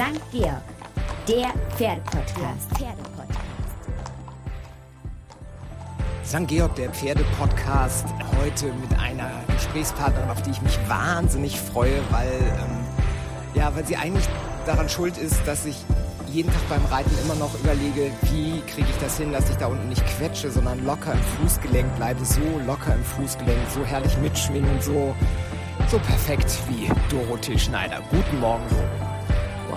St. Georg, der Pferdepodcast. Pferdepodcast. St. Georg, der Pferde-Podcast, heute mit einer Gesprächspartnerin, auf die ich mich wahnsinnig freue, weil, ähm, ja, weil sie eigentlich daran schuld ist, dass ich jeden Tag beim Reiten immer noch überlege, wie kriege ich das hin, dass ich da unten nicht quetsche, sondern locker im Fußgelenk bleibe, so locker im Fußgelenk, so herrlich mitschwingen so, so perfekt wie Dorothee Schneider. Guten Morgen, Doro.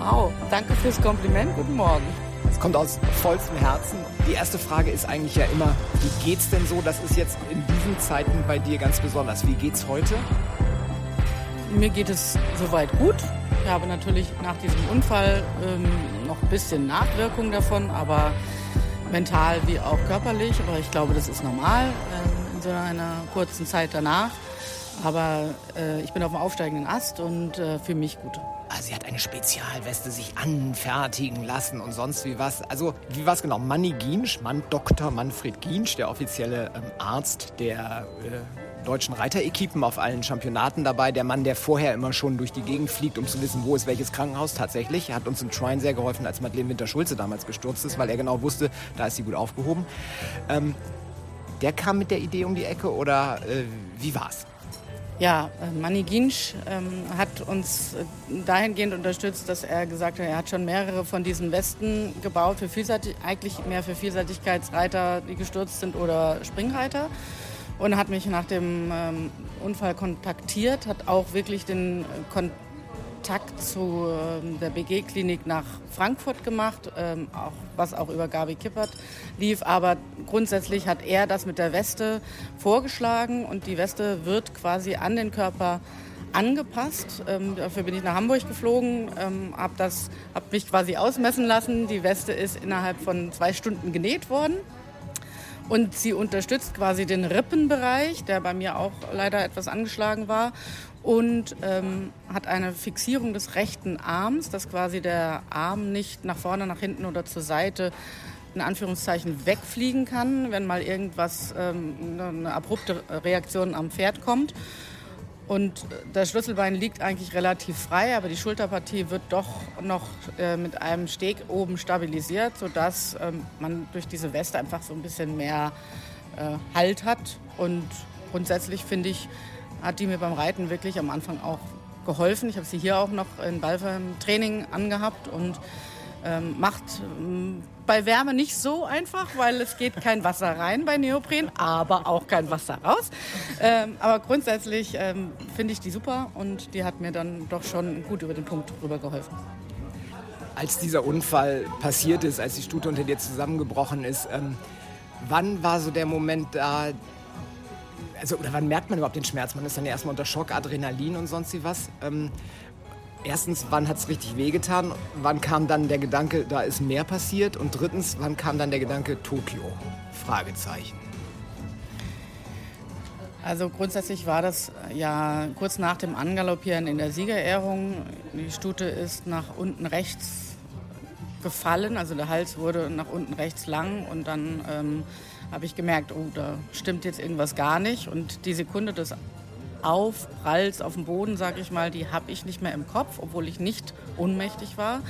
Wow, danke fürs Kompliment. Guten Morgen. Es kommt aus vollstem Herzen. Die erste Frage ist eigentlich ja immer, wie geht's denn so? Das ist jetzt in diesen Zeiten bei dir ganz besonders. Wie geht's heute? Mir geht es soweit gut. Ich habe natürlich nach diesem Unfall ähm, noch ein bisschen Nachwirkungen davon, aber mental wie auch körperlich. Aber ich glaube, das ist normal ähm, in so einer kurzen Zeit danach. Aber äh, ich bin auf dem aufsteigenden Ast und äh, fühle mich gut. Ah, sie hat eine Spezialweste sich anfertigen lassen und sonst wie was. Also, wie war es genau? Manni Giensch, Mann Dr. Manfred Giensch, der offizielle ähm, Arzt der äh, deutschen Reiterequipen auf allen Championaten dabei. Der Mann, der vorher immer schon durch die Gegend fliegt, um zu wissen, wo ist welches Krankenhaus tatsächlich. Er hat uns im Trine sehr geholfen, als Madeleine Winter-Schulze damals gestürzt ist, weil er genau wusste, da ist sie gut aufgehoben. Ähm, der kam mit der Idee um die Ecke oder äh, wie war's? Ja, äh, Manni Ginsch ähm, hat uns äh, dahingehend unterstützt, dass er gesagt hat, er hat schon mehrere von diesen Westen gebaut, für Vielseitig eigentlich mehr für Vielseitigkeitsreiter, die gestürzt sind oder Springreiter. Und hat mich nach dem ähm, Unfall kontaktiert, hat auch wirklich den äh, Kontakt Kontakt zu ähm, der BG-Klinik nach Frankfurt gemacht, ähm, auch, was auch über Gabi Kippert lief. Aber grundsätzlich hat er das mit der Weste vorgeschlagen und die Weste wird quasi an den Körper angepasst. Ähm, dafür bin ich nach Hamburg geflogen, ähm, habe hab mich quasi ausmessen lassen. Die Weste ist innerhalb von zwei Stunden genäht worden. Und sie unterstützt quasi den Rippenbereich, der bei mir auch leider etwas angeschlagen war und ähm, hat eine Fixierung des rechten Arms, dass quasi der Arm nicht nach vorne, nach hinten oder zur Seite in Anführungszeichen wegfliegen kann, wenn mal irgendwas, ähm, eine abrupte Reaktion am Pferd kommt. Und das Schlüsselbein liegt eigentlich relativ frei, aber die Schulterpartie wird doch noch äh, mit einem Steg oben stabilisiert, sodass ähm, man durch diese Weste einfach so ein bisschen mehr äh, Halt hat. Und grundsätzlich finde ich, hat die mir beim Reiten wirklich am Anfang auch geholfen. Ich habe sie hier auch noch in Balfam Training angehabt und ähm, macht ähm, bei Wärme nicht so einfach, weil es geht kein Wasser rein bei Neopren, aber auch kein Wasser raus. Ähm, aber grundsätzlich ähm, finde ich die super und die hat mir dann doch schon gut über den Punkt rüber geholfen. Als dieser Unfall passiert ist, als die Stute unter dir zusammengebrochen ist, ähm, wann war so der Moment da, also oder wann merkt man überhaupt den Schmerz? Man ist dann ja erstmal unter Schock, Adrenalin und sonst wie was. Ähm, erstens, wann hat es richtig wehgetan? Wann kam dann der Gedanke, da ist mehr passiert? Und drittens, wann kam dann der Gedanke Tokio? Fragezeichen. Also grundsätzlich war das ja kurz nach dem Angaloppieren in der Siegerehrung. Die Stute ist nach unten rechts gefallen, also der Hals wurde nach unten rechts lang und dann ähm, habe ich gemerkt, oh, da stimmt jetzt irgendwas gar nicht. Und die Sekunde des Aufpralls auf dem Boden, sage ich mal, die habe ich nicht mehr im Kopf, obwohl ich nicht ohnmächtig war.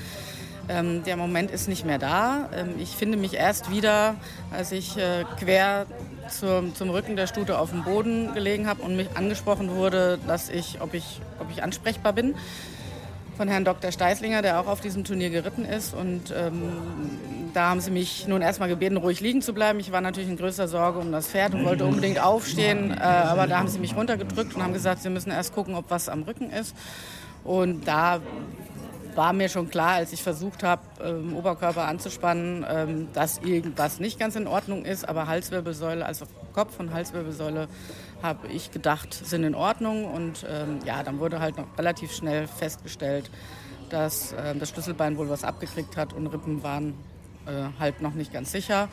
Ähm, der Moment ist nicht mehr da. Ähm, ich finde mich erst wieder, als ich äh, quer zum, zum Rücken der Stute auf dem Boden gelegen habe und mich angesprochen wurde, dass ich, ob ich, ob ich ansprechbar bin von Herrn Dr. Steißlinger, der auch auf diesem Turnier geritten ist. Und ähm, da haben sie mich nun erstmal gebeten, ruhig liegen zu bleiben. Ich war natürlich in größter Sorge um das Pferd und wollte unbedingt aufstehen. Äh, aber da haben sie mich runtergedrückt und haben gesagt, sie müssen erst gucken, ob was am Rücken ist. Und da war mir schon klar, als ich versucht habe, ähm, Oberkörper anzuspannen, ähm, dass irgendwas nicht ganz in Ordnung ist. Aber Halswirbelsäule, also Kopf und Halswirbelsäule, habe ich gedacht, sind in Ordnung. Und ähm, ja, dann wurde halt noch relativ schnell festgestellt, dass äh, das Schlüsselbein wohl was abgekriegt hat und Rippen waren äh, halt noch nicht ganz sicher.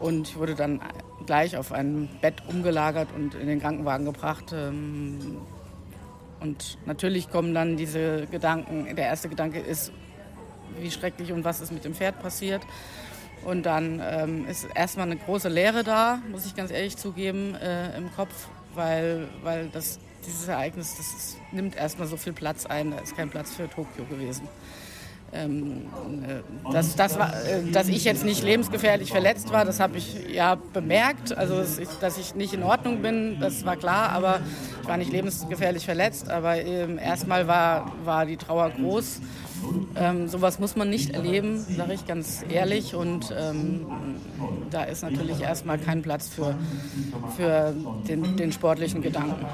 Und ich wurde dann gleich auf ein Bett umgelagert und in den Krankenwagen gebracht. Ähm, und natürlich kommen dann diese Gedanken, der erste Gedanke ist, wie schrecklich und was ist mit dem Pferd passiert. Und dann ähm, ist erstmal eine große Leere da, muss ich ganz ehrlich zugeben, äh, im Kopf, weil, weil das, dieses Ereignis, das ist, nimmt erstmal so viel Platz ein, da ist kein Platz für Tokio gewesen. Ähm, äh, dass, das war, äh, dass ich jetzt nicht lebensgefährlich verletzt war, das habe ich ja bemerkt. Also, dass ich nicht in Ordnung bin, das war klar, aber ich war nicht lebensgefährlich verletzt. Aber ähm, erstmal war, war die Trauer groß. Ähm, sowas muss man nicht erleben, sage ich ganz ehrlich. Und ähm, da ist natürlich erstmal kein Platz für, für den, den sportlichen Gedanken.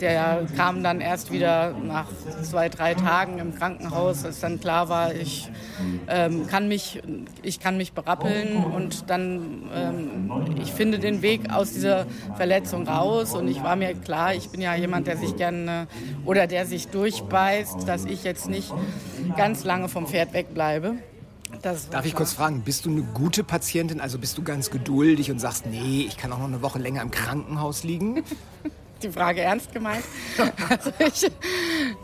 Der kam dann erst wieder nach zwei, drei Tagen im Krankenhaus, als dann klar war, ich, ähm, kann, mich, ich kann mich berappeln und dann, ähm, ich finde den Weg aus dieser Verletzung raus und ich war mir klar, ich bin ja jemand, der sich gerne oder der sich durchbeißt, dass ich jetzt nicht ganz lange vom Pferd wegbleibe. Darf ich kurz fragen, bist du eine gute Patientin? Also bist du ganz geduldig und sagst, nee, ich kann auch noch eine Woche länger im Krankenhaus liegen? Die Frage ernst gemeint. Also ich,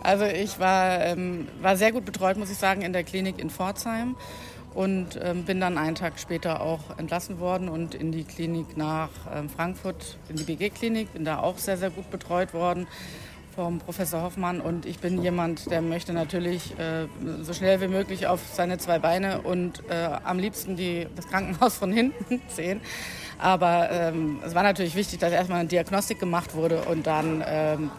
also ich war, ähm, war sehr gut betreut, muss ich sagen, in der Klinik in Pforzheim und ähm, bin dann einen Tag später auch entlassen worden und in die Klinik nach ähm, Frankfurt, in die BG-Klinik, bin da auch sehr, sehr gut betreut worden vom Professor Hoffmann und ich bin jemand, der möchte natürlich äh, so schnell wie möglich auf seine zwei Beine und äh, am liebsten die, das Krankenhaus von hinten sehen. Aber ähm, es war natürlich wichtig, dass erstmal eine Diagnostik gemacht wurde und dann ähm,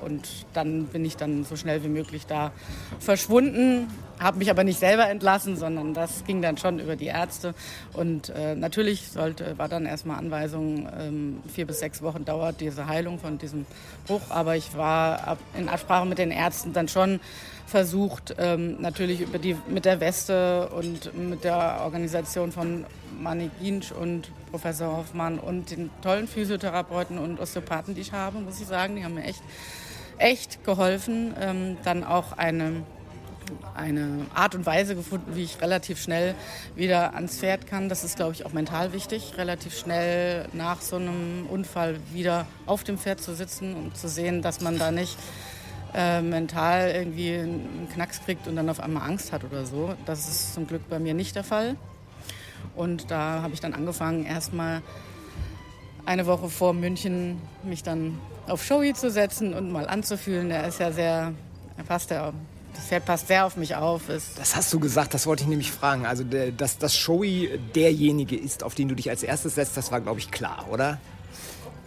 und dann bin ich dann so schnell wie möglich da verschwunden, habe mich aber nicht selber entlassen, sondern das ging dann schon über die Ärzte. Und äh, natürlich sollte, war dann erstmal Anweisung, ähm, vier bis sechs Wochen dauert diese Heilung von diesem Bruch. Aber ich war in Absprache mit den Ärzten dann schon versucht, ähm, natürlich über die, mit der Weste und mit der Organisation von Mani Ginsch und Professor Hoffmann und den tollen Physiotherapeuten und Osteopathen, die ich habe, muss ich sagen, die haben mir echt echt geholfen, ähm, dann auch eine, eine Art und Weise gefunden, wie ich relativ schnell wieder ans Pferd kann. Das ist, glaube ich, auch mental wichtig, relativ schnell nach so einem Unfall wieder auf dem Pferd zu sitzen und zu sehen, dass man da nicht äh, mental irgendwie einen Knacks kriegt und dann auf einmal Angst hat oder so. Das ist zum Glück bei mir nicht der Fall. Und da habe ich dann angefangen, erstmal eine Woche vor München mich dann auf Shoei zu setzen und mal anzufühlen. Der ist ja sehr, er passt ja, das Pferd passt sehr auf mich auf. Ist das hast du gesagt, das wollte ich nämlich fragen. Also, dass das Shoei derjenige ist, auf den du dich als erstes setzt, das war, glaube ich, klar, oder?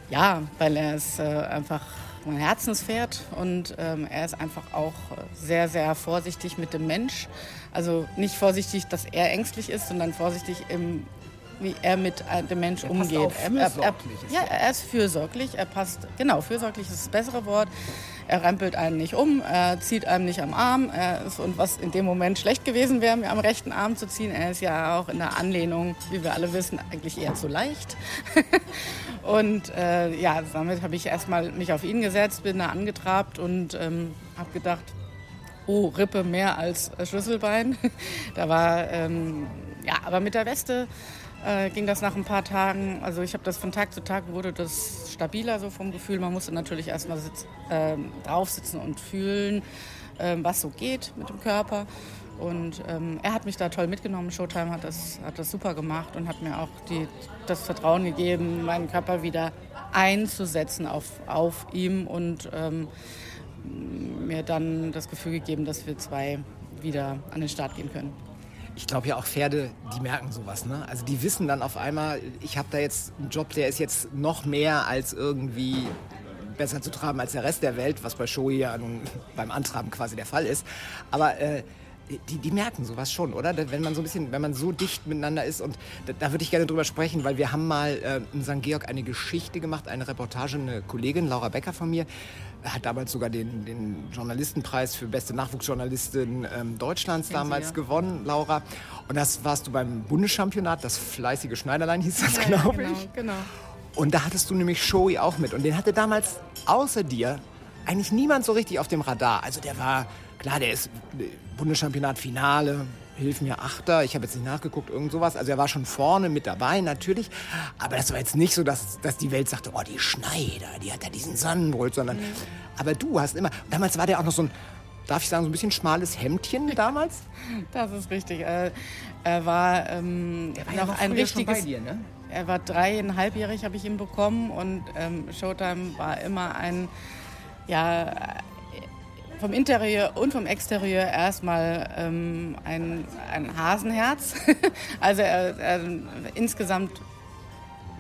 Ja, weil er ist äh, einfach mein Herzenspferd und ähm, er ist einfach auch sehr, sehr vorsichtig mit dem Mensch. Also nicht vorsichtig, dass er ängstlich ist, sondern vorsichtig im wie er mit äh, dem Mensch er umgeht. Er, er, er, ja, er ist fürsorglich. Er passt, genau, fürsorglich ist das bessere Wort. Er rempelt einen nicht um, er zieht einem nicht am Arm. Ist, und was in dem Moment schlecht gewesen wäre, mir am rechten Arm zu ziehen, er ist ja auch in der Anlehnung, wie wir alle wissen, eigentlich eher zu leicht. und äh, ja, damit habe ich erstmal mich auf ihn gesetzt, bin da angetrabt und ähm, habe gedacht, oh, Rippe mehr als Schlüsselbein. da war, ähm, ja, aber mit der Weste äh, ging das nach ein paar Tagen. Also ich habe das von Tag zu Tag wurde das stabiler so vom Gefühl. Man musste natürlich erstmal sitz, äh, drauf sitzen und fühlen, äh, was so geht mit dem Körper. Und ähm, er hat mich da toll mitgenommen. Showtime hat das, hat das super gemacht und hat mir auch die, das Vertrauen gegeben, meinen Körper wieder einzusetzen auf, auf ihm und ähm, mir dann das Gefühl gegeben, dass wir zwei wieder an den Start gehen können ich glaube ja auch Pferde, die merken sowas. Ne? Also die wissen dann auf einmal, ich habe da jetzt einen Job, der ist jetzt noch mehr als irgendwie besser zu traben als der Rest der Welt, was bei Shoei ja beim Antraben quasi der Fall ist. Aber äh, die, die merken sowas schon, oder? Wenn man so ein bisschen, wenn man so dicht miteinander ist und da, da würde ich gerne drüber sprechen, weil wir haben mal äh, in St. Georg eine Geschichte gemacht, eine Reportage, eine Kollegin, Laura Becker von mir, hat damals sogar den, den Journalistenpreis für beste Nachwuchsjournalistin ähm, Deutschlands damals ja. gewonnen, Laura. Und das warst du beim Bundeschampionat, das fleißige Schneiderlein hieß das, ja, glaube genau, ich. Genau. Und da hattest du nämlich Shoei auch mit. Und den hatte damals außer dir eigentlich niemand so richtig auf dem Radar. Also der war, klar, der ist äh, Bundeschampionat Finale, hilf mir, Achter, ich habe jetzt nicht nachgeguckt, irgend sowas. Also er war schon vorne mit dabei, natürlich. Aber das war jetzt nicht so, dass, dass die Welt sagte, oh, die Schneider, die hat ja diesen Sonnenbrot, sondern, mhm. aber du hast immer, damals war der auch noch so ein, darf ich sagen, so ein bisschen schmales Hemdchen damals? Das ist richtig. Er, er war, ähm, der war noch, noch ein richtiges, dir, ne? Er war dreieinhalbjährig, habe ich ihn bekommen und ähm, Showtime war immer ein, ja, vom Interieur und vom Exterieur erstmal ähm, ein, ein Hasenherz. also er, er, insgesamt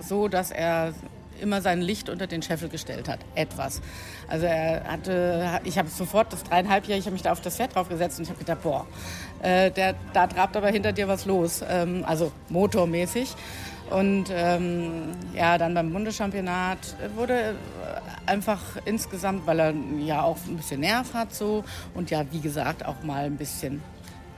so, dass er immer sein Licht unter den Scheffel gestellt hat. Etwas. Also er hatte, ich habe sofort das dreieinhalbjährige, ich habe mich da auf das Pferd draufgesetzt und ich habe gedacht, boah, äh, der, da trabt aber hinter dir was los. Ähm, also motormäßig. Und ähm, ja, dann beim Bundeschampionat wurde einfach insgesamt, weil er ja auch ein bisschen Nerv hat so und ja, wie gesagt, auch mal ein bisschen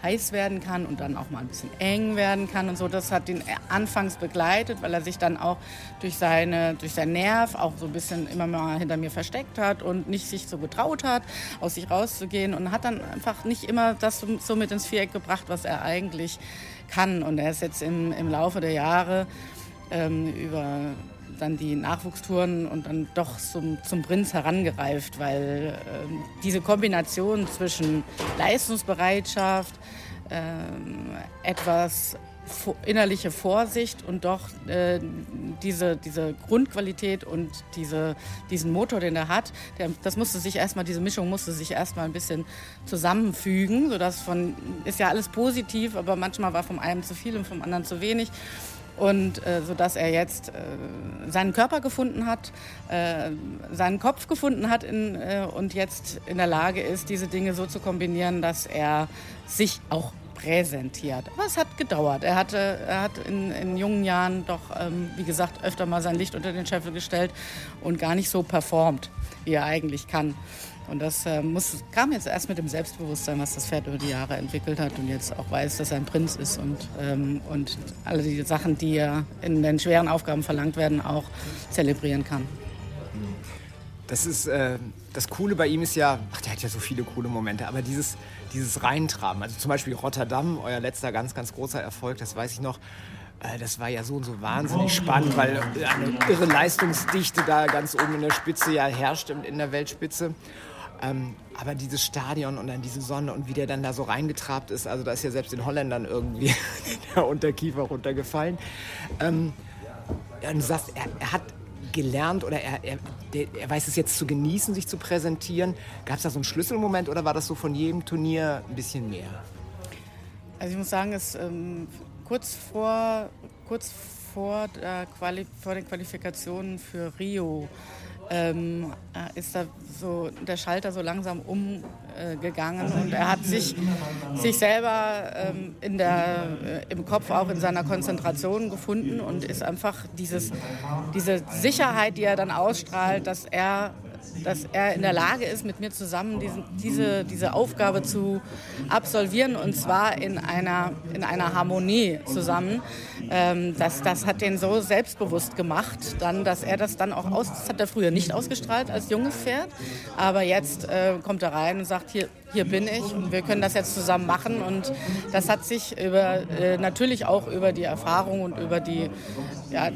heiß werden kann und dann auch mal ein bisschen eng werden kann und so. Das hat ihn anfangs begleitet, weil er sich dann auch durch, seine, durch seinen Nerv auch so ein bisschen immer mal hinter mir versteckt hat und nicht sich so getraut hat, aus sich rauszugehen und hat dann einfach nicht immer das so mit ins Viereck gebracht, was er eigentlich kann. Und er ist jetzt im, im Laufe der Jahre ähm, über dann die Nachwuchstouren und dann doch zum, zum Prinz herangereift, weil äh, diese Kombination zwischen Leistungsbereitschaft, äh, etwas innerliche Vorsicht und doch äh, diese, diese Grundqualität und diese, diesen Motor, den er hat, der, das musste sich erstmal, diese Mischung musste sich erstmal ein bisschen zusammenfügen, sodass von, ist ja alles positiv, aber manchmal war vom einen zu viel und vom anderen zu wenig. Und äh, so dass er jetzt äh, seinen Körper gefunden hat, äh, seinen Kopf gefunden hat in, äh, und jetzt in der Lage ist, diese Dinge so zu kombinieren, dass er sich auch präsentiert. Aber es hat gedauert. Er, hatte, er hat in, in jungen Jahren doch, ähm, wie gesagt, öfter mal sein Licht unter den Scheffel gestellt und gar nicht so performt, wie er eigentlich kann. Und das äh, muss, kam jetzt erst mit dem Selbstbewusstsein, was das Pferd über die Jahre entwickelt hat und jetzt auch weiß, dass er ein Prinz ist und, ähm, und alle die Sachen, die er in den schweren Aufgaben verlangt werden, auch zelebrieren kann. Das ist äh, das Coole bei ihm ist ja, ach, der hat ja so viele coole Momente, aber dieses, dieses Reintraben, also zum Beispiel Rotterdam, euer letzter ganz, ganz großer Erfolg, das weiß ich noch. Äh, das war ja so und so wahnsinnig spannend, weil eine irre Leistungsdichte da ganz oben in der Spitze ja herrscht in der Weltspitze. Ähm, aber dieses Stadion und dann diese Sonne und wie der dann da so reingetrabt ist, also da ist ja selbst den Holländern irgendwie der Unterkiefer runtergefallen. Ähm, und du sagst, er, er, hat gelernt oder er, er, er, weiß es jetzt zu genießen, sich zu präsentieren. Gab es da so einen Schlüsselmoment oder war das so von jedem Turnier ein bisschen mehr? Also ich muss sagen, es ähm, kurz vor kurz vor, vor den Qualifikationen für Rio ähm, äh, ist da so der Schalter so langsam umgegangen äh, und er hat sich, sich selber ähm, in der, äh, im Kopf auch in seiner Konzentration gefunden und ist einfach dieses, diese Sicherheit, die er dann ausstrahlt, dass er dass er in der Lage ist, mit mir zusammen diesen, diese, diese Aufgabe zu absolvieren und zwar in einer, in einer Harmonie zusammen. Ähm, das, das hat den so selbstbewusst gemacht, dann, dass er das dann auch aus, das hat er früher nicht ausgestrahlt als junges Pferd, aber jetzt äh, kommt er rein und sagt, hier, hier bin ich und wir können das jetzt zusammen machen. Und das hat sich über, äh, natürlich auch über die Erfahrung und über die, ja,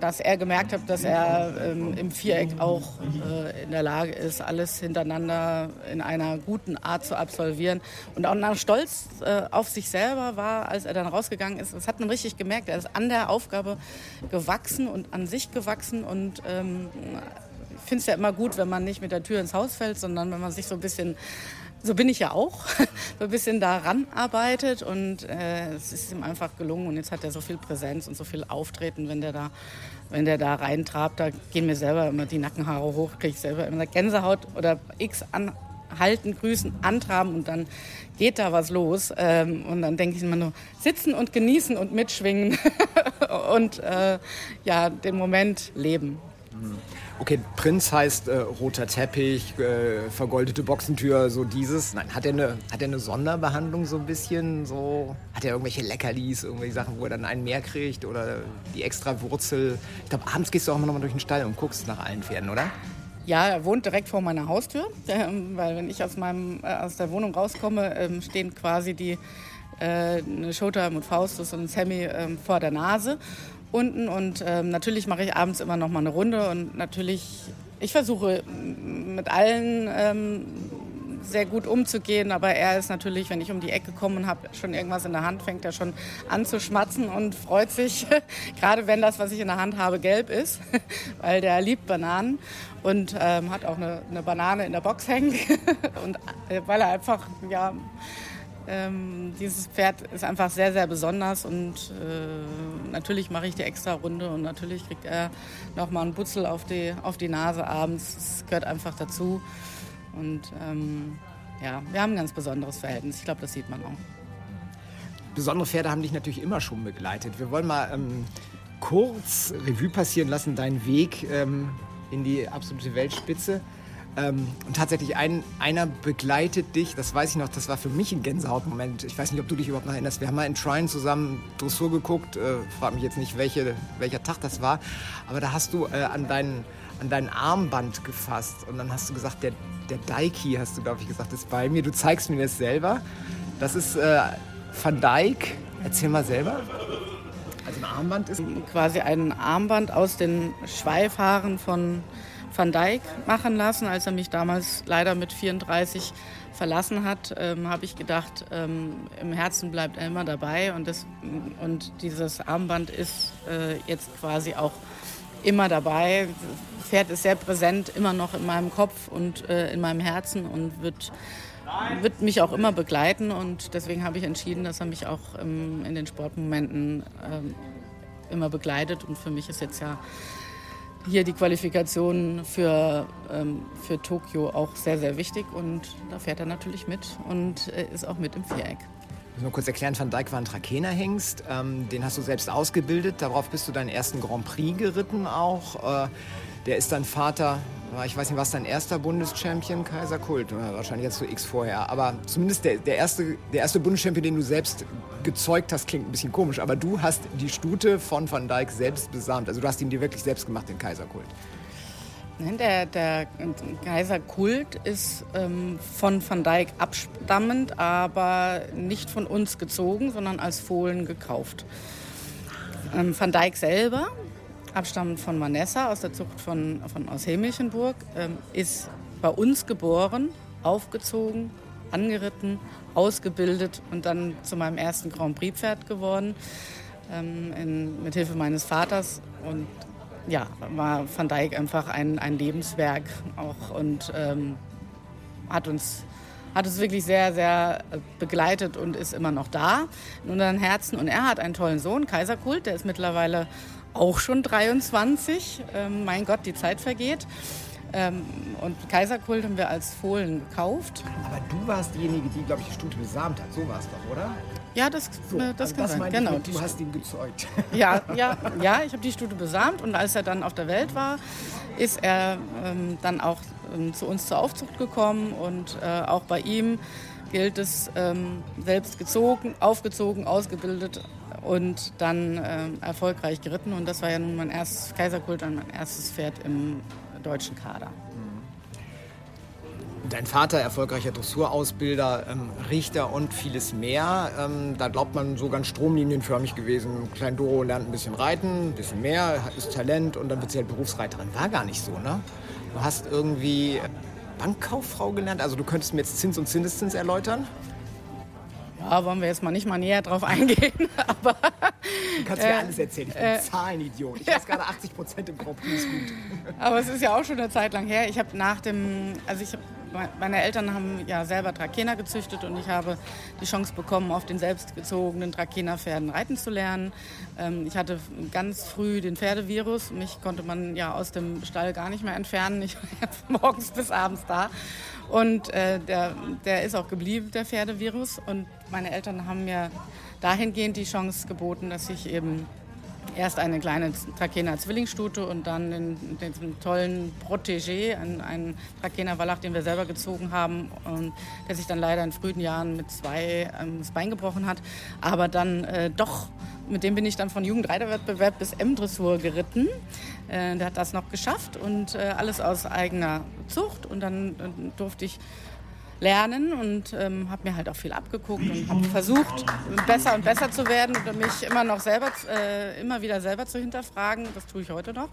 dass er gemerkt hat, dass er ähm, im Viereck auch äh, in der Lage ist, alles hintereinander in einer guten Art zu absolvieren. Und auch nach Stolz äh, auf sich selber war, als er dann rausgegangen ist, das hat man richtig gemerkt. Er ist an der Aufgabe gewachsen und an sich gewachsen und ähm, ich finde es ja immer gut, wenn man nicht mit der Tür ins Haus fällt, sondern wenn man sich so ein bisschen so bin ich ja auch, so ein bisschen daran arbeitet und äh, es ist ihm einfach gelungen und jetzt hat er so viel Präsenz und so viel Auftreten, wenn der da, wenn der da reintrabt, da gehen mir selber immer die Nackenhaare hoch, kriege ich selber immer Gänsehaut oder X anhalten, grüßen, antraben und dann geht da was los ähm, und dann denke ich immer nur sitzen und genießen und mitschwingen und äh, ja den Moment leben. Okay, Prinz heißt äh, roter Teppich, äh, vergoldete Boxentür, so dieses. Nein, hat er eine, hat er eine Sonderbehandlung so ein bisschen? So, hat er irgendwelche Leckerlis, irgendwelche Sachen, wo er dann einen mehr kriegt oder die extra Wurzel? Ich glaube, abends gehst du auch immer noch mal durch den Stall und guckst nach allen Pferden, oder? Ja, er wohnt direkt vor meiner Haustür, ähm, weil wenn ich aus, meinem, äh, aus der Wohnung rauskomme, ähm, stehen quasi die äh, Showtime und Faustus und Sammy ähm, vor der Nase unten und ähm, natürlich mache ich abends immer noch mal eine Runde und natürlich, ich versuche mit allen ähm, sehr gut umzugehen. Aber er ist natürlich, wenn ich um die Ecke komme und habe schon irgendwas in der Hand, fängt er schon an zu schmatzen und freut sich, gerade wenn das, was ich in der Hand habe, gelb ist, weil der liebt Bananen und ähm, hat auch eine, eine, Banane in der Box hängen. und äh, weil er einfach, ja, ähm, dieses Pferd ist einfach sehr, sehr besonders und äh, natürlich mache ich die extra Runde und natürlich kriegt er nochmal einen Butzel auf die, auf die Nase abends. Das gehört einfach dazu. Und ähm, ja, wir haben ein ganz besonderes Verhältnis. Ich glaube, das sieht man auch. Besondere Pferde haben dich natürlich immer schon begleitet. Wir wollen mal ähm, kurz Revue passieren lassen, deinen Weg ähm, in die absolute Weltspitze. Ähm, und tatsächlich ein, einer begleitet dich, das weiß ich noch, das war für mich ein Gänsehautmoment. Ich weiß nicht, ob du dich überhaupt noch erinnerst. Wir haben mal in Trine zusammen Dressur geguckt. Äh, frag mich jetzt nicht, welche, welcher Tag das war. Aber da hast du äh, an, deinen, an dein Armband gefasst und dann hast du gesagt, der, der Daiki, hast du, glaube ich, gesagt, ist bei mir. Du zeigst mir das selber. Das ist äh, Van Dyke. Erzähl mal selber. Also ein Armband ist quasi ein Armband aus den Schweifhaaren von Van Dijk machen lassen. Als er mich damals leider mit 34 verlassen hat, ähm, habe ich gedacht, ähm, im Herzen bleibt er immer dabei. Und, das, und dieses Armband ist äh, jetzt quasi auch immer dabei. Pferd ist sehr präsent, immer noch in meinem Kopf und äh, in meinem Herzen und wird, wird mich auch immer begleiten. Und deswegen habe ich entschieden, dass er mich auch ähm, in den Sportmomenten ähm, immer begleitet. Und für mich ist jetzt ja hier die Qualifikation für, ähm, für Tokio auch sehr, sehr wichtig. Und da fährt er natürlich mit und äh, ist auch mit im Viereck. Ich muss mal kurz erklären, Van Dijk war ein Trakener-Hengst. Ähm, den hast du selbst ausgebildet. Darauf bist du deinen ersten Grand Prix geritten auch. Äh, der ist dein Vater ich weiß nicht, was dein erster Bundeschampion? Kaiser Kult, wahrscheinlich jetzt zu X vorher. Aber zumindest der, der, erste, der erste Bundeschampion, den du selbst gezeugt hast, klingt ein bisschen komisch. Aber du hast die Stute von Van Dijk selbst besamt. Also du hast ihn dir wirklich selbst gemacht, den Kaiserkult. Nein, der, der Kaiserkult ist ähm, von Van Dijk abstammend, aber nicht von uns gezogen, sondern als Fohlen gekauft. Ähm, Van Dijk selber abstammend von Vanessa aus der Zucht von, von aus Hemilchenburg, ähm, ist bei uns geboren, aufgezogen, angeritten, ausgebildet und dann zu meinem ersten Grand Prix Pferd geworden, ähm, in, mit Hilfe meines Vaters und ja, war Van Dijk einfach ein, ein Lebenswerk auch und ähm, hat uns hat uns wirklich sehr, sehr begleitet und ist immer noch da in unseren Herzen. Und er hat einen tollen Sohn, Kaiserkult, der ist mittlerweile auch schon 23. Ähm, mein Gott, die Zeit vergeht. Ähm, und Kaiserkult haben wir als Fohlen gekauft. Aber du warst diejenige, die, glaube ich, die Stute besamt hat. So war es doch, oder? Ja, das, so, äh, das also kann sein. Genau. du hast ihn gezeugt. Ja, ja, ja ich habe die Stute besamt und als er dann auf der Welt war, ist er ähm, dann auch ähm, zu uns zur Aufzucht gekommen und äh, auch bei ihm gilt es ähm, selbst gezogen, aufgezogen, ausgebildet und dann äh, erfolgreich geritten. Und das war ja nun mein erstes Kaiserkult und mein erstes Pferd im deutschen Kader. Dein Vater, erfolgreicher Dressurausbilder, ähm, Richter und vieles mehr. Ähm, da glaubt man so ganz stromlinienförmig gewesen. Klein Doro lernt ein bisschen reiten, ein bisschen mehr, ist Talent und dann wird sie halt Berufsreiterin. War gar nicht so, ne? Du hast irgendwie Bankkauffrau gelernt. Also du könntest mir jetzt Zins und Zinseszins erläutern? Ja, wollen wir jetzt mal nicht mal näher drauf eingehen. Aber, du kannst mir äh, alles erzählen. Ich bin äh, Zahlenidiot. Ich weiß gerade 80 Prozent im Grand Prix ist gut. Aber es ist ja auch schon eine Zeit lang her. Ich habe nach dem, also ich meine Eltern haben ja selber Trakehner gezüchtet und ich habe die Chance bekommen, auf den selbstgezogenen Trakehner-Pferden reiten zu lernen. Ähm, ich hatte ganz früh den Pferdevirus. Mich konnte man ja aus dem Stall gar nicht mehr entfernen. Ich war morgens bis abends da. Und äh, der, der ist auch geblieben, der Pferdevirus. Und meine Eltern haben mir dahingehend die Chance geboten, dass ich eben erst eine kleine Trakehner Zwillingsstute und dann den, den tollen Protégé, einen, einen Trakehner Wallach, den wir selber gezogen haben, und der sich dann leider in frühen Jahren mit zwei ähm, das Bein gebrochen hat. Aber dann äh, doch, mit dem bin ich dann von Jugendreiterwettbewerb bis M-Dressur geritten. Äh, der hat das noch geschafft und äh, alles aus eigener Zucht. Und dann äh, durfte ich lernen und ähm, habe mir halt auch viel abgeguckt und habe versucht, besser und besser zu werden und mich immer noch selber, äh, immer wieder selber zu hinterfragen. Das tue ich heute noch.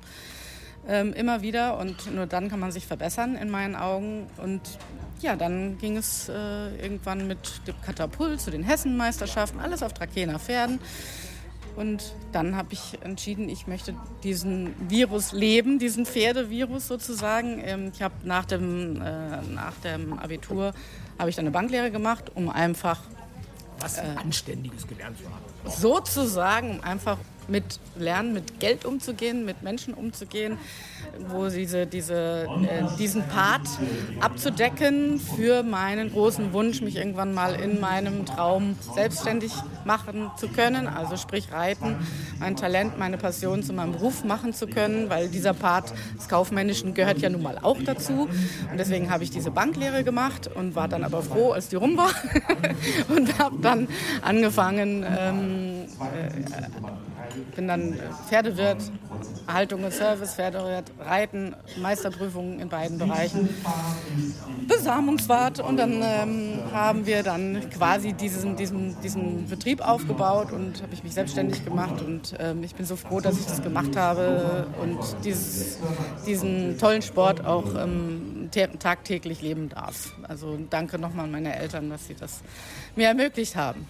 ähm, immer wieder und nur dann kann man sich verbessern in meinen Augen. Und ja, dann ging es äh, irgendwann mit dem Katapult zu den Hessenmeisterschaften, alles auf Trakener Pferden. Und dann habe ich entschieden, ich möchte diesen Virus leben, diesen Pferdevirus sozusagen. Ähm, ich habe nach dem, äh, nach dem Abitur habe ich dann eine Banklehre gemacht, um einfach was äh, Anständiges gelernt zu haben. Sozusagen, um einfach mit Lernen, mit Geld umzugehen, mit Menschen umzugehen, wo diese, diese, äh, diesen Part abzudecken für meinen großen Wunsch, mich irgendwann mal in meinem Traum selbstständig machen zu können, also sprich Reiten, mein Talent, meine Passion zu meinem Beruf machen zu können, weil dieser Part des Kaufmännischen gehört ja nun mal auch dazu. Und deswegen habe ich diese Banklehre gemacht und war dann aber froh, als die rum war und habe dann angefangen, ähm, äh, bin dann Pferdewirt, Haltung und Service, Pferdewirt, Reiten, Meisterprüfungen in beiden Bereichen, Besamungswart und dann ähm, haben wir dann quasi diesen, diesen, diesen Betrieb aufgebaut und habe ich mich selbstständig gemacht und ähm, ich bin so froh, dass ich das gemacht habe und dieses, diesen tollen Sport auch ähm, tagtäglich leben darf. Also danke nochmal an meine Eltern, dass sie das mir ermöglicht haben.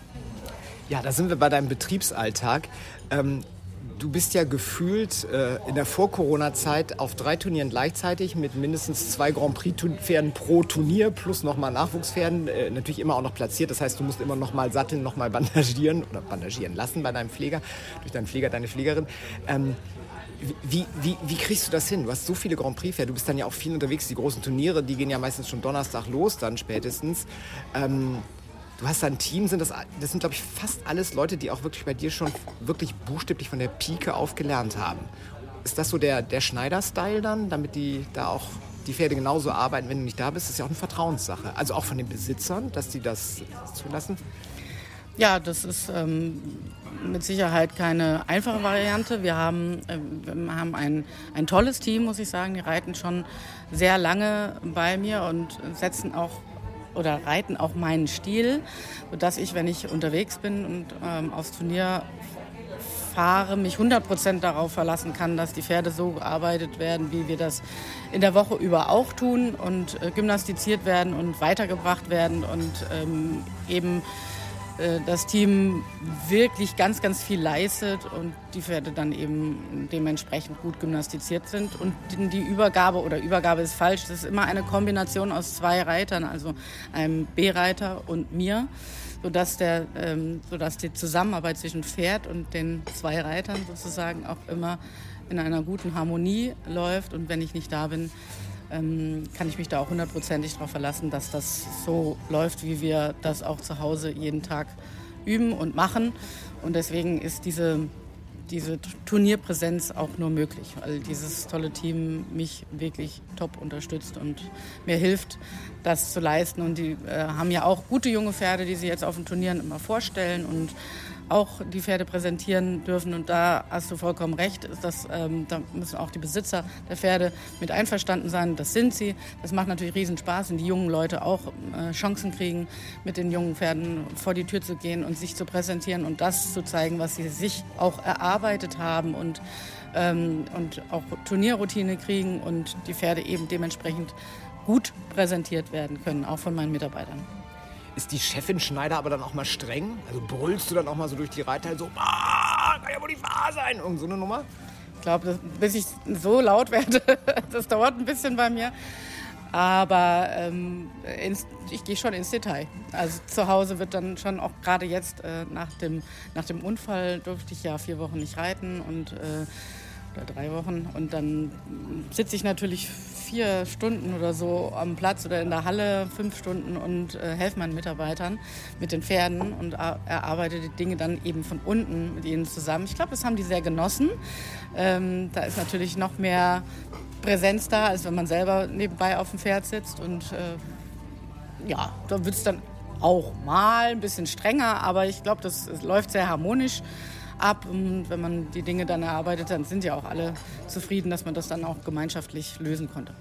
Ja, da sind wir bei deinem Betriebsalltag. Ähm, du bist ja gefühlt äh, in der Vor-Corona-Zeit auf drei Turnieren gleichzeitig mit mindestens zwei Grand Prix-Pferden pro Turnier plus nochmal Nachwuchspferden. Äh, natürlich immer auch noch platziert. Das heißt, du musst immer nochmal satteln, nochmal bandagieren oder bandagieren lassen bei deinem Pfleger, durch deinen Pfleger, deine Pflegerin. Ähm, wie, wie, wie, kriegst du das hin? Du hast so viele Grand Prix-Pferde, du bist dann ja auch viel unterwegs. Die großen Turniere, die gehen ja meistens schon Donnerstag los, dann spätestens. Ähm, Du hast da ein Team, sind das, das sind, glaube ich, fast alles Leute, die auch wirklich bei dir schon wirklich buchstäblich von der Pike auf gelernt haben. Ist das so der, der Schneider-Style dann, damit die da auch die Pferde genauso arbeiten, wenn du nicht da bist? Das ist ja auch eine Vertrauenssache. Also auch von den Besitzern, dass die das zulassen? Ja, das ist ähm, mit Sicherheit keine einfache Variante. Wir haben, äh, wir haben ein, ein tolles Team, muss ich sagen. Die reiten schon sehr lange bei mir und setzen auch oder reiten auch meinen Stil, sodass ich, wenn ich unterwegs bin und ähm, aufs Turnier fahre, mich 100% darauf verlassen kann, dass die Pferde so gearbeitet werden, wie wir das in der Woche über auch tun und äh, gymnastiziert werden und weitergebracht werden und ähm, eben das Team wirklich ganz, ganz viel leistet und die Pferde dann eben dementsprechend gut gymnastiziert sind. Und die Übergabe oder Übergabe ist falsch, das ist immer eine Kombination aus zwei Reitern, also einem B-Reiter und mir, sodass, der, ähm, sodass die Zusammenarbeit zwischen Pferd und den zwei Reitern sozusagen auch immer in einer guten Harmonie läuft. Und wenn ich nicht da bin, ähm, kann ich mich da auch hundertprozentig darauf verlassen, dass das so läuft, wie wir das auch zu Hause jeden Tag üben und machen. Und deswegen ist diese, diese Turnierpräsenz auch nur möglich, weil dieses tolle Team mich wirklich top unterstützt und mir hilft, das zu leisten. Und die äh, haben ja auch gute junge Pferde, die sie jetzt auf den Turnieren immer vorstellen und auch die Pferde präsentieren dürfen. Und da hast du vollkommen recht, ist das, ähm, da müssen auch die Besitzer der Pferde mit einverstanden sein. Das sind sie. Das macht natürlich riesen Spaß, wenn die jungen Leute auch äh, Chancen kriegen, mit den jungen Pferden vor die Tür zu gehen und sich zu präsentieren und das zu zeigen, was sie sich auch erarbeitet haben und, ähm, und auch Turnierroutine kriegen und die Pferde eben dementsprechend gut präsentiert werden können, auch von meinen Mitarbeitern. Ist die Chefin Schneider aber dann auch mal streng? Also brüllst du dann auch mal so durch die Reitteile so, ah, kann ja wohl nicht wahr sein? Irgend so eine Nummer? Ich glaube, bis ich so laut werde, das dauert ein bisschen bei mir. Aber ähm, ins, ich gehe schon ins Detail. Also zu Hause wird dann schon auch gerade jetzt äh, nach, dem, nach dem Unfall durfte ich ja vier Wochen nicht reiten und äh, oder drei Wochen. Und dann sitze ich natürlich vier Stunden oder so am Platz oder in der Halle, fünf Stunden und äh, helfe meinen Mitarbeitern mit den Pferden und erarbeite die Dinge dann eben von unten mit ihnen zusammen. Ich glaube, das haben die sehr genossen. Ähm, da ist natürlich noch mehr Präsenz da, als wenn man selber nebenbei auf dem Pferd sitzt. Und äh, ja, da wird es dann auch mal ein bisschen strenger, aber ich glaube, das läuft sehr harmonisch ab. Und wenn man die Dinge dann erarbeitet, dann sind ja auch alle zufrieden, dass man das dann auch gemeinschaftlich lösen konnte.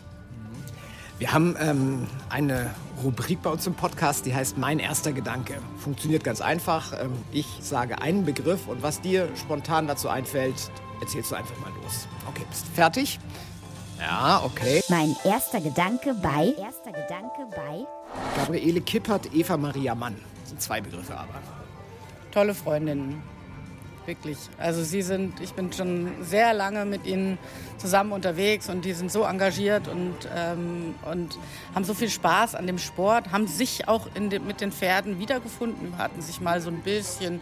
Wir haben ähm, eine Rubrik bei uns im Podcast, die heißt Mein erster Gedanke. Funktioniert ganz einfach. Ähm, ich sage einen Begriff und was dir spontan dazu einfällt, erzählst du einfach mal los. Okay, bist fertig? Ja, okay. Mein erster Gedanke bei. Erster Gedanke bei. Gabriele Kippert, Eva Maria Mann. Das sind zwei Begriffe aber. Tolle Freundinnen. Wirklich. Also sie sind, ich bin schon sehr lange mit ihnen zusammen unterwegs und die sind so engagiert und, ähm, und haben so viel Spaß an dem Sport, haben sich auch de, mit den Pferden wiedergefunden, hatten sich mal so ein bisschen,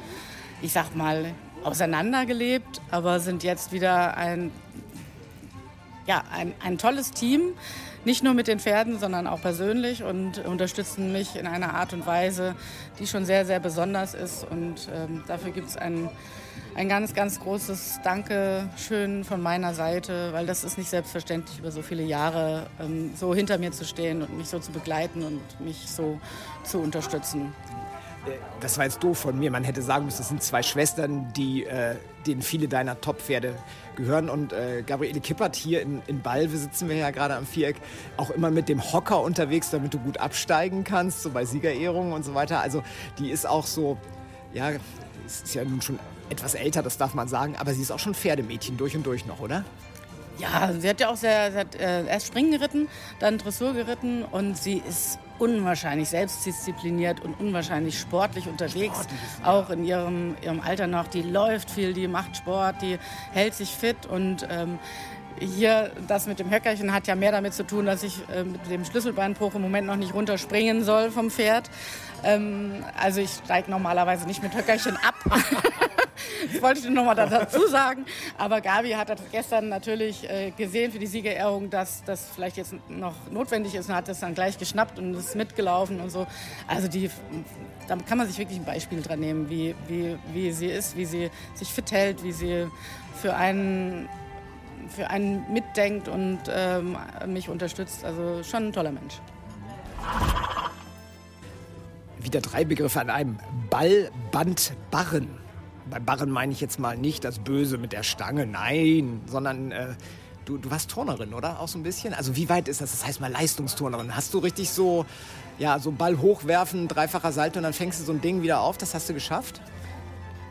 ich sag mal, auseinandergelebt, aber sind jetzt wieder ein, ja, ein, ein tolles Team nicht nur mit den Pferden, sondern auch persönlich und unterstützen mich in einer Art und Weise, die schon sehr, sehr besonders ist. Und ähm, dafür gibt es ein, ein ganz, ganz großes Dankeschön von meiner Seite, weil das ist nicht selbstverständlich, über so viele Jahre ähm, so hinter mir zu stehen und mich so zu begleiten und mich so zu unterstützen das war jetzt doof von mir. Man hätte sagen müssen, das sind zwei Schwestern, die, äh, denen viele deiner Top-Pferde gehören. Und äh, Gabriele Kippert hier in, in Balve sitzen wir ja gerade am Viereck, auch immer mit dem Hocker unterwegs, damit du gut absteigen kannst, so bei Siegerehrungen und so weiter. Also die ist auch so, ja, ist ja nun schon etwas älter, das darf man sagen, aber sie ist auch schon Pferdemädchen durch und durch noch, oder? Ja, sie hat ja auch sehr, sie hat äh, erst Springen geritten, dann Dressur geritten und sie ist unwahrscheinlich selbstdiszipliniert und unwahrscheinlich sportlich unterwegs. Sportlich, ja. Auch in ihrem, ihrem Alter noch. Die läuft viel, die macht Sport, die hält sich fit und ähm, hier, das mit dem Höckerchen hat ja mehr damit zu tun, dass ich äh, mit dem Schlüsselbeinbruch im Moment noch nicht runterspringen soll vom Pferd. Ähm, also ich steige normalerweise nicht mit Höckerchen ab. das wollte ich noch mal dazu sagen. Aber Gabi hat das gestern natürlich äh, gesehen für die Siegerehrung, dass das vielleicht jetzt noch notwendig ist und hat das dann gleich geschnappt und ist mitgelaufen und so. Also die, da kann man sich wirklich ein Beispiel dran nehmen, wie, wie, wie sie ist, wie sie sich fit hält, wie sie für einen für einen mitdenkt und ähm, mich unterstützt. Also schon ein toller Mensch. Wieder drei Begriffe an einem. Ball, Band, Barren bei Barren meine ich jetzt mal nicht das Böse mit der Stange, nein, sondern äh, du, du warst Turnerin, oder? Auch so ein bisschen? Also wie weit ist das? Das heißt mal Leistungsturnerin. Hast du richtig so, ja, so Ball hochwerfen, dreifacher Salto und dann fängst du so ein Ding wieder auf? Das hast du geschafft?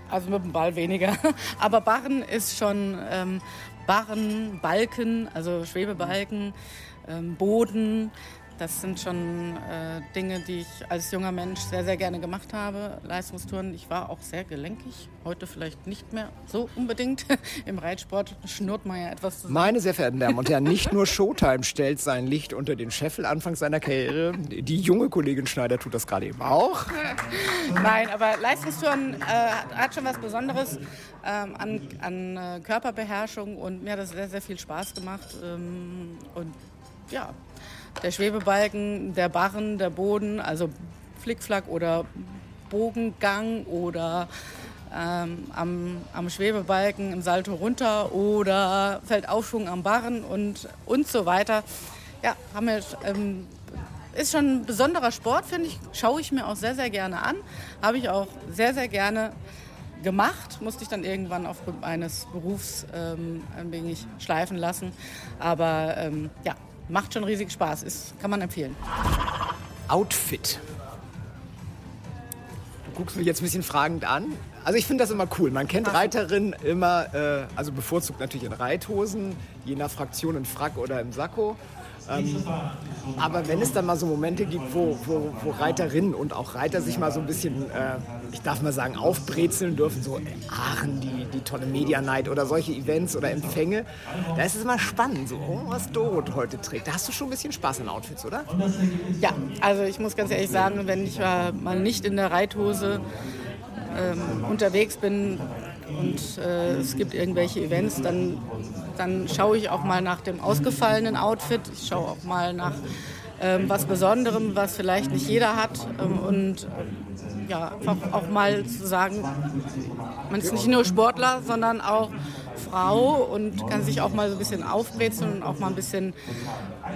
Also mit dem Ball weniger. Aber Barren ist schon ähm, Barren, Balken, also Schwebebalken, ähm, Boden. Das sind schon äh, Dinge, die ich als junger Mensch sehr, sehr gerne gemacht habe. Leistungstouren. Ich war auch sehr gelenkig. Heute vielleicht nicht mehr so unbedingt. Im Reitsport schnurrt man ja etwas zusammen. Meine sehr verehrten Damen und Herren, nicht nur Showtime stellt sein Licht unter den Scheffel Anfang seiner Karriere. Die junge Kollegin Schneider tut das gerade eben auch. Nein, aber Leistungstouren äh, hat schon was Besonderes ähm, an, an äh, Körperbeherrschung und mir hat das sehr, sehr viel Spaß gemacht. Ähm, und ja, der Schwebebalken, der Barren, der Boden, also Flickflack oder Bogengang oder ähm, am, am Schwebebalken im Salto runter oder Feldaufschwung am Barren und, und so weiter. Ja, haben wir, ähm, ist schon ein besonderer Sport, finde ich. Schaue ich mir auch sehr, sehr gerne an. Habe ich auch sehr, sehr gerne gemacht. Musste ich dann irgendwann aufgrund meines Berufs ähm, ein wenig schleifen lassen. Aber ähm, ja, Macht schon riesig Spaß, ist, kann man empfehlen. Outfit. Du guckst mich jetzt ein bisschen fragend an. Also ich finde das immer cool. Man kennt Reiterinnen immer, äh, also bevorzugt natürlich in Reithosen, je nach Fraktion in Frack oder im Sakko. Ähm, aber wenn es dann mal so Momente gibt, wo, wo, wo, Reiterinnen und auch Reiter sich mal so ein bisschen, äh, ich darf mal sagen, aufbrezeln dürfen, so Aachen, die, die tolle Media Night oder solche Events oder Empfänge, da ist es immer spannend, so oh, was Dorot heute trägt. Da hast du schon ein bisschen Spaß in Outfits, oder? Ja, also ich muss ganz ehrlich sagen, wenn ich mal nicht in der Reithose ähm, unterwegs bin und äh, es gibt irgendwelche Events, dann, dann schaue ich auch mal nach dem ausgefallenen Outfit. Ich schaue auch mal nach ähm, was Besonderem, was vielleicht nicht jeder hat. Ähm, und ja, einfach auch mal zu sagen, man ist nicht nur Sportler, sondern auch Frau und kann sich auch mal so ein bisschen aufbrezeln und auch mal ein bisschen,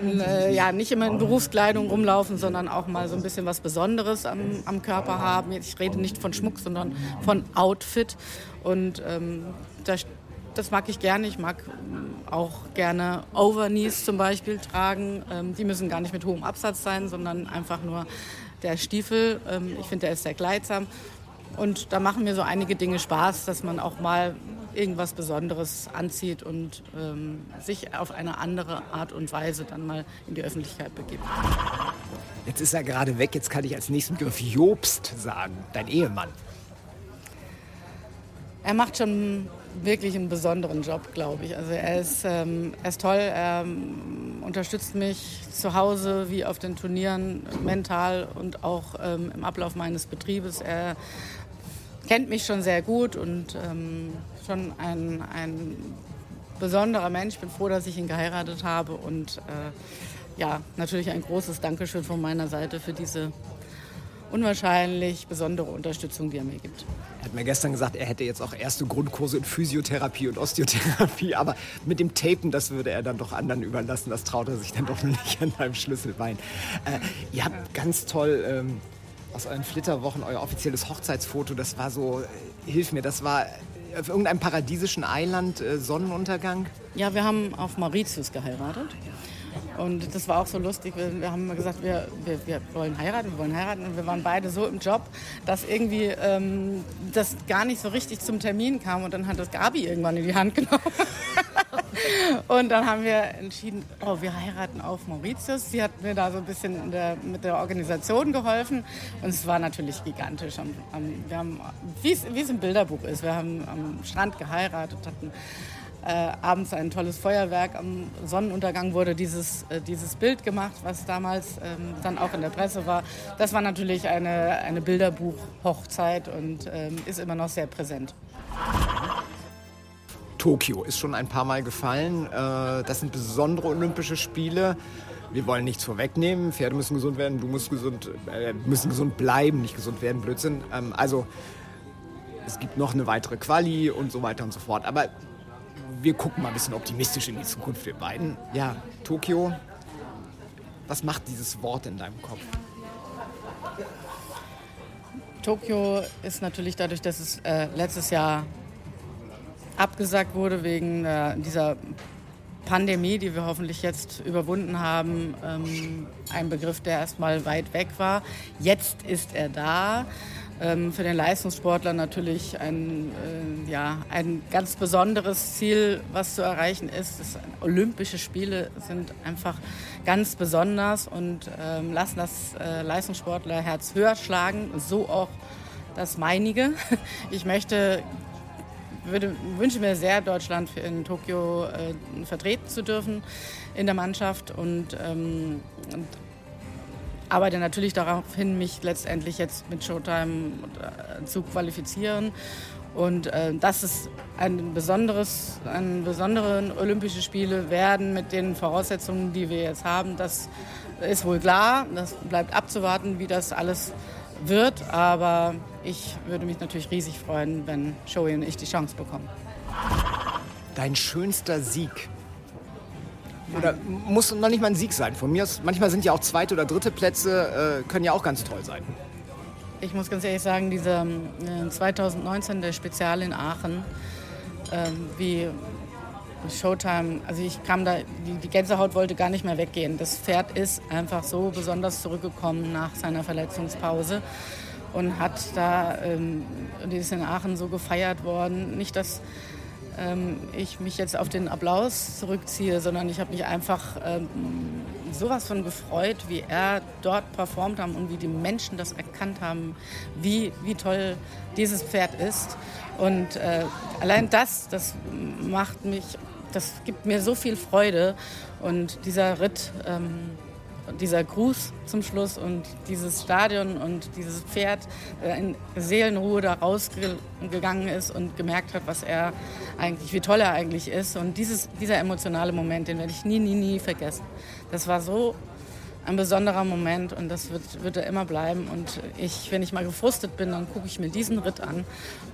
äh, ja, nicht immer in Berufskleidung rumlaufen, sondern auch mal so ein bisschen was Besonderes am, am Körper haben. Ich rede nicht von Schmuck, sondern von Outfit. Und ähm, das, das mag ich gerne. Ich mag ähm, auch gerne Overknees zum Beispiel tragen. Ähm, die müssen gar nicht mit hohem Absatz sein, sondern einfach nur der Stiefel. Ähm, ich finde, der ist sehr kleidsam. Und da machen mir so einige Dinge Spaß, dass man auch mal irgendwas Besonderes anzieht und ähm, sich auf eine andere Art und Weise dann mal in die Öffentlichkeit begibt. Jetzt ist er gerade weg, jetzt kann ich als nächsten Begriff Jobst sagen, dein Ehemann. Er macht schon wirklich einen besonderen Job, glaube ich. Also er ist, ähm, er ist toll, er ähm, unterstützt mich zu Hause wie auf den Turnieren mental und auch ähm, im Ablauf meines Betriebes. Er kennt mich schon sehr gut und ähm, schon ein, ein besonderer Mensch. Ich bin froh, dass ich ihn geheiratet habe und äh, ja, natürlich ein großes Dankeschön von meiner Seite für diese unwahrscheinlich besondere Unterstützung, die er mir gibt. Er hat mir gestern gesagt, er hätte jetzt auch erste Grundkurse in Physiotherapie und Osteotherapie, aber mit dem Tapen, das würde er dann doch anderen überlassen. Das traut er sich dann doch nicht an seinem Schlüsselbein. Äh, ihr habt ganz toll ähm, aus euren Flitterwochen euer offizielles Hochzeitsfoto, das war so, äh, hilf mir, das war auf irgendeinem paradiesischen Eiland äh, Sonnenuntergang? Ja, wir haben auf Mauritius geheiratet. Und das war auch so lustig. Wir, wir haben gesagt, wir, wir, wir, wollen heiraten, wir wollen heiraten. Und wir waren beide so im Job, dass irgendwie ähm, das gar nicht so richtig zum Termin kam. Und dann hat das Gabi irgendwann in die Hand genommen. und dann haben wir entschieden, oh, wir heiraten auf Mauritius. Sie hat mir da so ein bisschen der, mit der Organisation geholfen. Und es war natürlich gigantisch. Am, am, wir haben, wie es im Bilderbuch ist, wir haben am Strand geheiratet, hatten äh, abends ein tolles Feuerwerk. Am Sonnenuntergang wurde dieses, äh, dieses Bild gemacht, was damals ähm, dann auch in der Presse war. Das war natürlich eine, eine Bilderbuch-Hochzeit und ähm, ist immer noch sehr präsent. Tokio ist schon ein paar Mal gefallen. Äh, das sind besondere Olympische Spiele. Wir wollen nichts vorwegnehmen. Pferde müssen gesund werden, du musst gesund, äh, müssen gesund bleiben, nicht gesund werden, Blödsinn. Ähm, also es gibt noch eine weitere Quali und so weiter und so fort. Aber wir gucken mal ein bisschen optimistisch in die Zukunft, wir beiden. Ja, Tokio, was macht dieses Wort in deinem Kopf? Tokio ist natürlich dadurch, dass es äh, letztes Jahr abgesagt wurde wegen äh, dieser Pandemie, die wir hoffentlich jetzt überwunden haben, ähm, ein Begriff, der erstmal weit weg war. Jetzt ist er da. Ähm, für den Leistungssportler natürlich ein, äh, ja, ein ganz besonderes Ziel, was zu erreichen ist. Das, Olympische Spiele sind einfach ganz besonders und ähm, lassen das äh, Leistungssportlerherz höher schlagen, so auch das meinige. Ich möchte würde, wünsche mir sehr, Deutschland in Tokio äh, vertreten zu dürfen in der Mannschaft und, ähm, und arbeite natürlich darauf hin, mich letztendlich jetzt mit Showtime äh, zu qualifizieren. Und äh, dass es ein besonderes, ein besonderen Olympische Spiele werden mit den Voraussetzungen, die wir jetzt haben, das ist wohl klar. Das bleibt abzuwarten, wie das alles wird. Aber ich würde mich natürlich riesig freuen, wenn Shoei und ich die Chance bekommen. Dein schönster Sieg oder muss noch nicht mal ein Sieg sein. Von mir aus, manchmal sind ja auch zweite oder dritte Plätze, äh, können ja auch ganz toll sein. Ich muss ganz ehrlich sagen, dieser äh, 2019, der Spezial in Aachen, äh, wie Showtime, also ich kam da, die, Gänsehaut wollte gar nicht mehr weggehen. Das Pferd ist einfach so besonders zurückgekommen nach seiner Verletzungspause und hat da, ähm, die ist in Aachen so gefeiert worden. Nicht, dass ähm, ich mich jetzt auf den Applaus zurückziehe, sondern ich habe mich einfach ähm, sowas von gefreut, wie er dort performt haben und wie die Menschen das erkannt haben, wie, wie toll dieses Pferd ist. Und äh, allein das, das macht mich, das gibt mir so viel Freude. Und dieser Ritt, ähm, dieser Gruß zum Schluss und dieses Stadion und dieses Pferd äh, in Seelenruhe da rausgegangen ist und gemerkt hat, was er eigentlich, wie toll er eigentlich ist. Und dieses, dieser emotionale Moment, den werde ich nie, nie, nie vergessen. Das war so ein besonderer Moment und das wird, wird er immer bleiben. Und ich, wenn ich mal gefrustet bin, dann gucke ich mir diesen Ritt an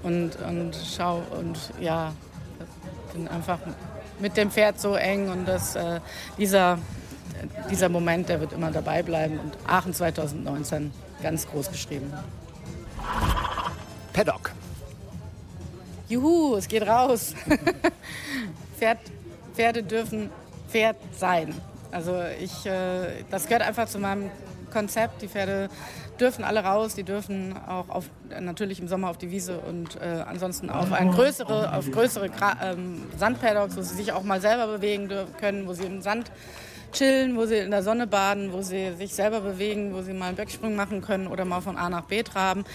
und, und schaue und ja, bin einfach mit dem Pferd so eng und das, äh, dieser dieser Moment, der wird immer dabei bleiben. Und Aachen 2019 ganz groß geschrieben. Paddock. Juhu, es geht raus. Pferd, Pferde dürfen Pferd sein. Also ich, äh, das gehört einfach zu meinem Konzept. Die Pferde dürfen alle raus, die dürfen auch auf, natürlich im Sommer auf die Wiese und äh, ansonsten auf ein größere, auf größere ähm, Sandpaddocks, wo sie sich auch mal selber bewegen können, wo sie im Sand chillen, wo sie in der Sonne baden, wo sie sich selber bewegen, wo sie mal einen Böcksprung machen können oder mal von A nach B traben.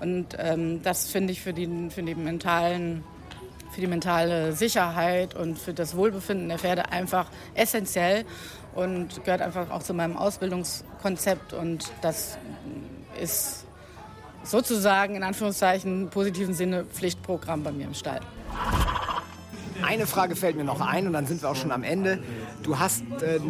Und ähm, das finde ich für die, für die mentalen für die mentale Sicherheit und für das Wohlbefinden der Pferde einfach essentiell und gehört einfach auch zu meinem Ausbildungskonzept und das ist sozusagen in Anführungszeichen positiven Sinne Pflichtprogramm bei mir im Stall. Eine Frage fällt mir noch ein und dann sind wir auch schon am Ende. Du hast äh,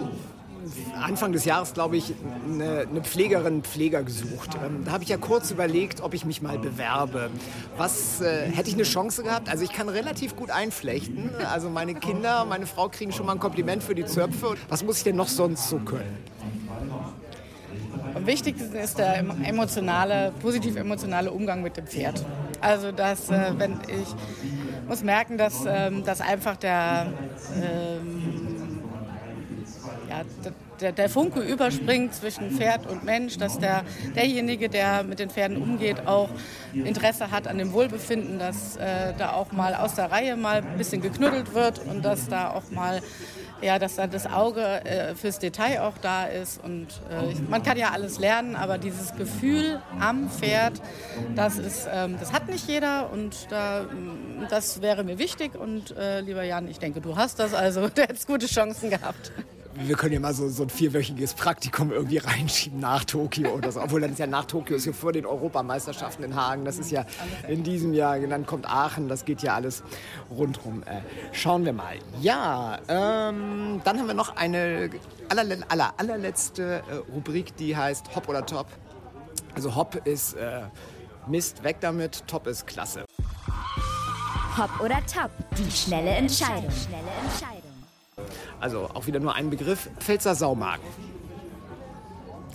Anfang des Jahres, glaube ich, eine, eine Pflegerin, Pfleger gesucht. Ähm, da habe ich ja kurz überlegt, ob ich mich mal bewerbe. Was äh, hätte ich eine Chance gehabt? Also ich kann relativ gut einflechten. Also meine Kinder, meine Frau kriegen schon mal ein Kompliment für die Zöpfe. Was muss ich denn noch sonst so können? Am wichtigsten ist der emotionale, positiv emotionale Umgang mit dem Pferd. Also dass, äh, wenn ich muss merken, dass, ähm, dass einfach der ähm, der, der, Funke überspringt zwischen Pferd und Mensch, dass der, derjenige, der mit den Pferden umgeht, auch Interesse hat an dem Wohlbefinden, dass äh, da auch mal aus der Reihe mal ein bisschen geknuddelt wird und dass da auch mal ja, dass da das Auge äh, fürs Detail auch da ist. Und äh, man kann ja alles lernen, aber dieses Gefühl am Pferd, das, ist, ähm, das hat nicht jeder und da, das wäre mir wichtig. Und äh, lieber Jan, ich denke, du hast das, also du hättest gute Chancen gehabt wir können ja mal so, so ein vierwöchiges Praktikum irgendwie reinschieben nach Tokio oder so. Obwohl dann ist ja nach Tokio, ist ja vor den Europameisterschaften in Hagen. Das ist ja in diesem Jahr. Dann kommt Aachen, das geht ja alles rundherum. Äh, schauen wir mal. Ja, ähm, dann haben wir noch eine aller, aller, allerletzte äh, Rubrik, die heißt Hop oder Top. Also Hop ist äh, Mist, weg damit, Top ist klasse. Hop oder Top, die schnelle Entscheidung. Schnelle Entscheidung. Also auch wieder nur ein Begriff. Pfälzer Saumagen.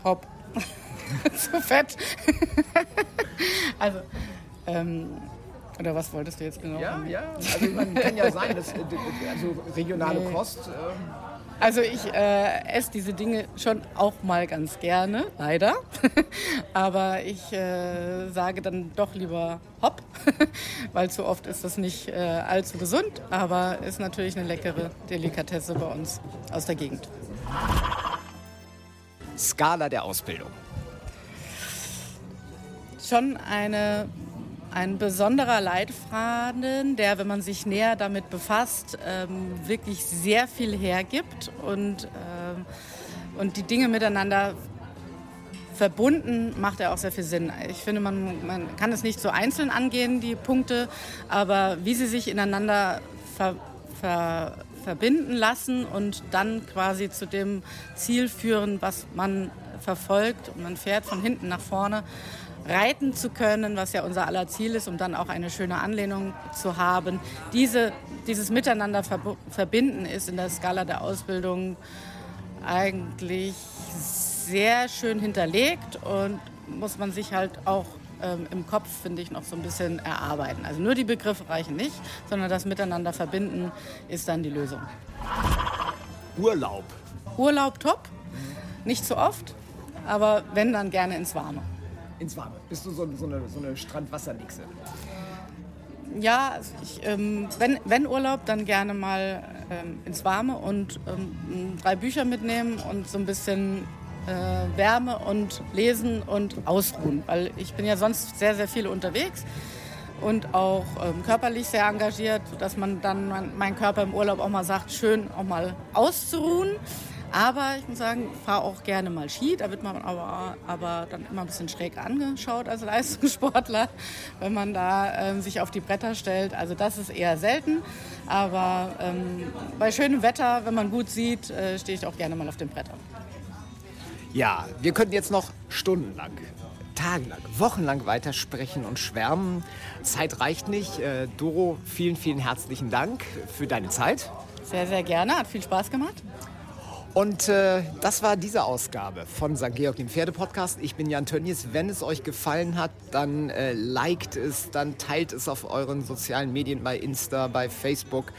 Hopp. Zu fett. also, ähm, oder was wolltest du jetzt genau? Ja, ja. Also man kann ja sein, dass, also regionale nee. Kost. Äh also ich äh, esse diese Dinge schon auch mal ganz gerne, leider. Aber ich äh, sage dann doch lieber hopp, weil zu oft ist das nicht äh, allzu gesund, aber ist natürlich eine leckere Delikatesse bei uns aus der Gegend. Skala der Ausbildung. Schon eine ein besonderer Leitfaden, der, wenn man sich näher damit befasst, ähm, wirklich sehr viel hergibt und, ähm, und die Dinge miteinander verbunden macht er auch sehr viel Sinn. Ich finde, man, man kann es nicht so einzeln angehen, die Punkte, aber wie sie sich ineinander ver, ver, verbinden lassen und dann quasi zu dem Ziel führen, was man verfolgt und man fährt von hinten nach vorne reiten zu können, was ja unser aller Ziel ist, um dann auch eine schöne Anlehnung zu haben. Diese, dieses Miteinander verbinden ist in der Skala der Ausbildung eigentlich sehr schön hinterlegt und muss man sich halt auch ähm, im Kopf, finde ich, noch so ein bisschen erarbeiten. Also nur die Begriffe reichen nicht, sondern das Miteinander verbinden ist dann die Lösung. Urlaub. Urlaub top, nicht zu oft, aber wenn dann gerne ins Warme ins Warme? Bist du so, so eine, so eine Strandwassernixe? Ja, also ich, ähm, wenn, wenn Urlaub, dann gerne mal ähm, ins Warme und ähm, drei Bücher mitnehmen und so ein bisschen äh, Wärme und lesen und ausruhen. Weil ich bin ja sonst sehr, sehr viel unterwegs und auch ähm, körperlich sehr engagiert, dass man dann mein, mein Körper im Urlaub auch mal sagt, schön auch mal auszuruhen. Aber ich muss sagen, fahre auch gerne mal Ski. Da wird man aber, aber dann immer ein bisschen schräg angeschaut als Leistungssportler, wenn man da ähm, sich auf die Bretter stellt. Also das ist eher selten. Aber ähm, bei schönem Wetter, wenn man gut sieht, äh, stehe ich auch gerne mal auf den Brettern. Ja, wir könnten jetzt noch stundenlang tagelang, wochenlang weitersprechen und schwärmen. Zeit reicht nicht. Äh, Doro, vielen, vielen herzlichen Dank für deine Zeit. Sehr, sehr gerne. Hat viel Spaß gemacht. Und äh, das war diese Ausgabe von St. Georg, dem Pferdepodcast. Ich bin Jan Tönnies. Wenn es euch gefallen hat, dann äh, liked es, dann teilt es auf euren sozialen Medien bei Insta, bei Facebook.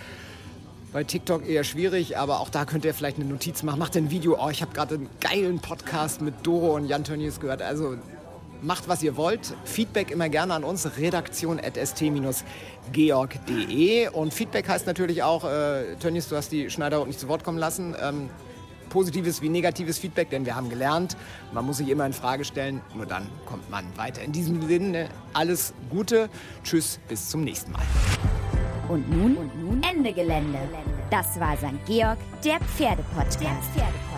Bei TikTok eher schwierig, aber auch da könnt ihr vielleicht eine Notiz machen. Macht ein Video. Oh, ich habe gerade einen geilen Podcast mit Doro und Jan Tönnies gehört. Also macht, was ihr wollt. Feedback immer gerne an uns, redaktion.st-georg.de. Und Feedback heißt natürlich auch, äh, Tönnies, du hast die Schneider nicht zu Wort kommen lassen. Ähm, positives wie negatives Feedback, denn wir haben gelernt, man muss sich immer in Frage stellen, nur dann kommt man weiter. In diesem Sinne alles Gute, tschüss, bis zum nächsten Mal. Und nun, und nun Ende Gelände. Das war St. Georg, der Pferdepodcast. Der Pferdepodcast.